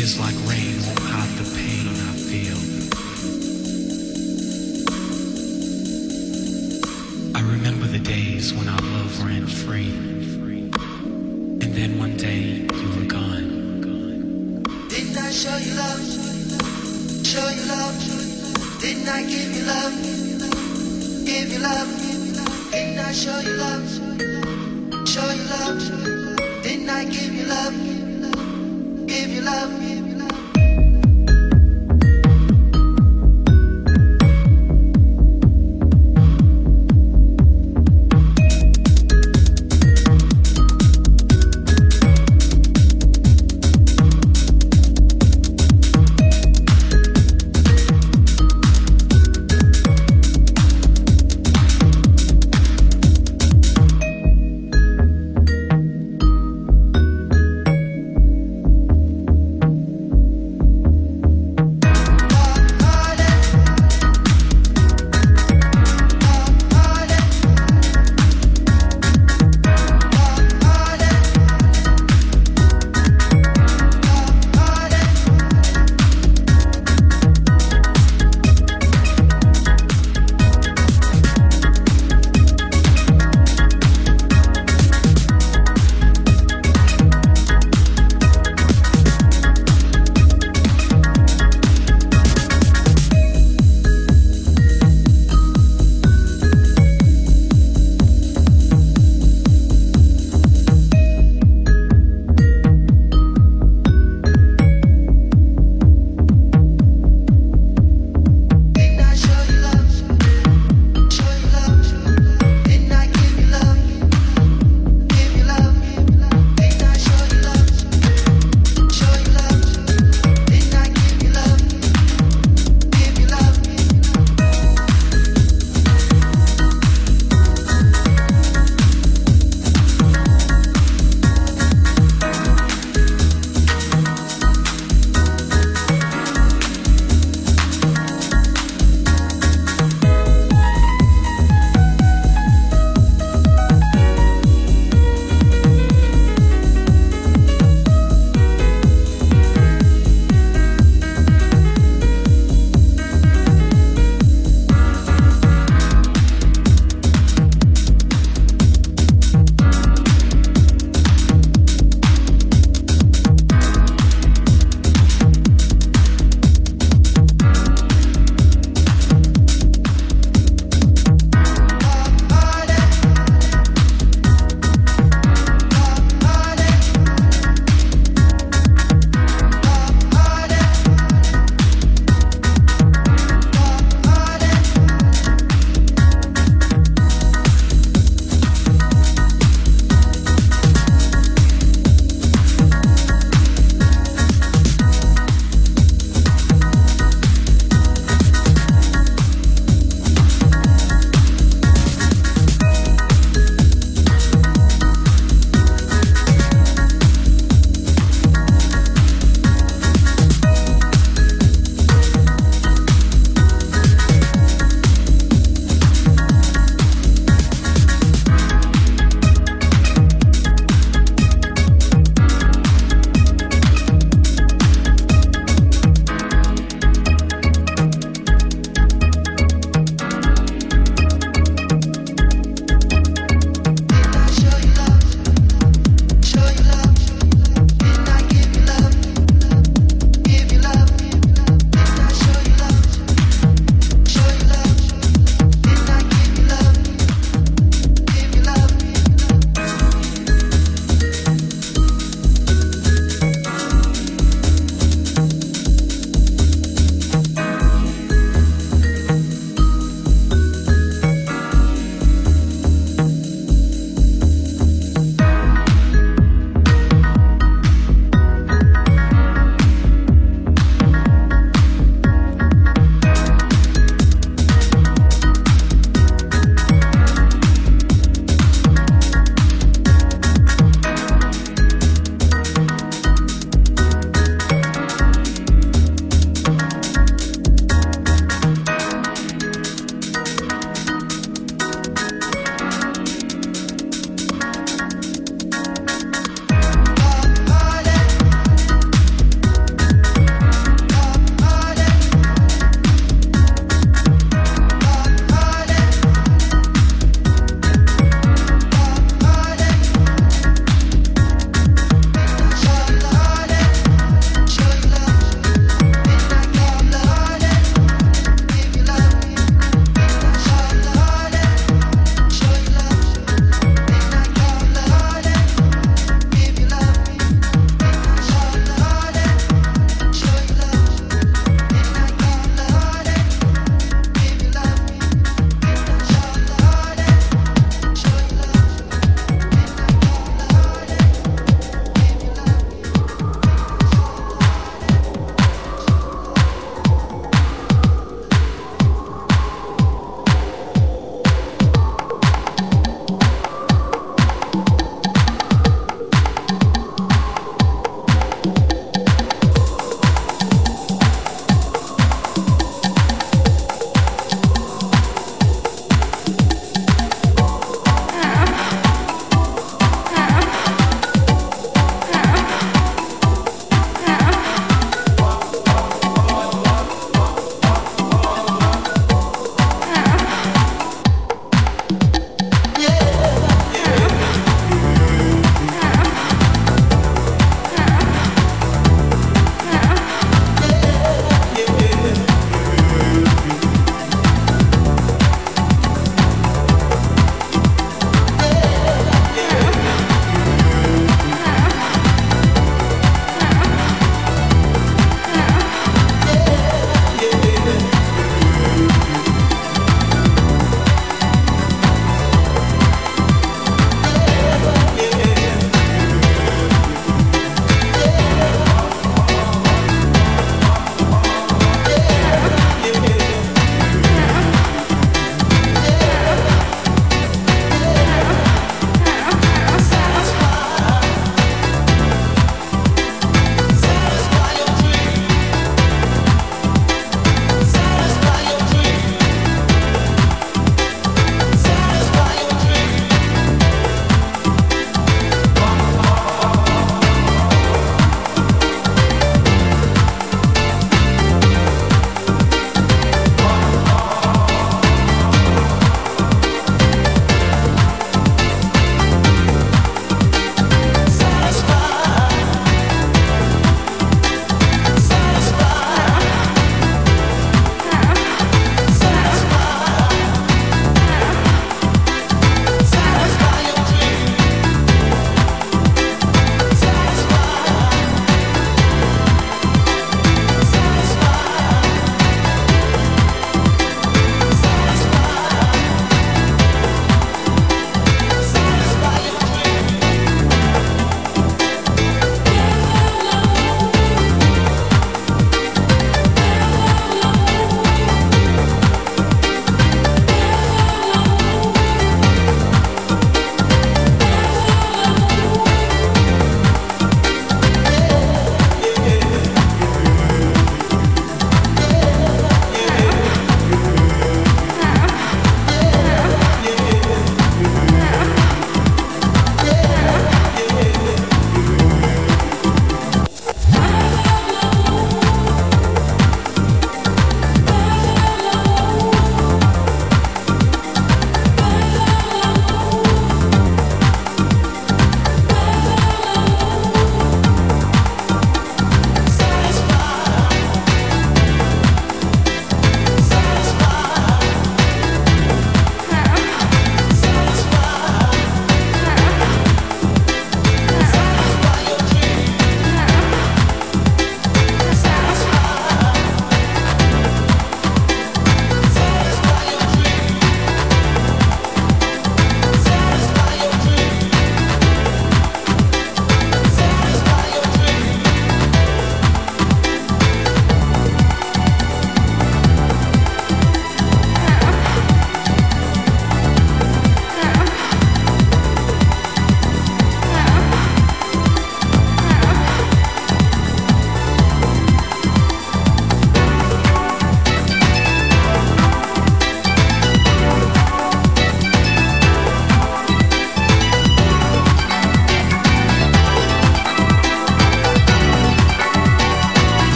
Tears like rain won't hide the pain I feel. I remember the days when our love ran free. And then one day you were gone. Didn't I show you love? Show you love? Didn't I give you love? Give you love? Didn't I show you love? Show you love? Didn't I give you love? Give you love?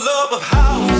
love of how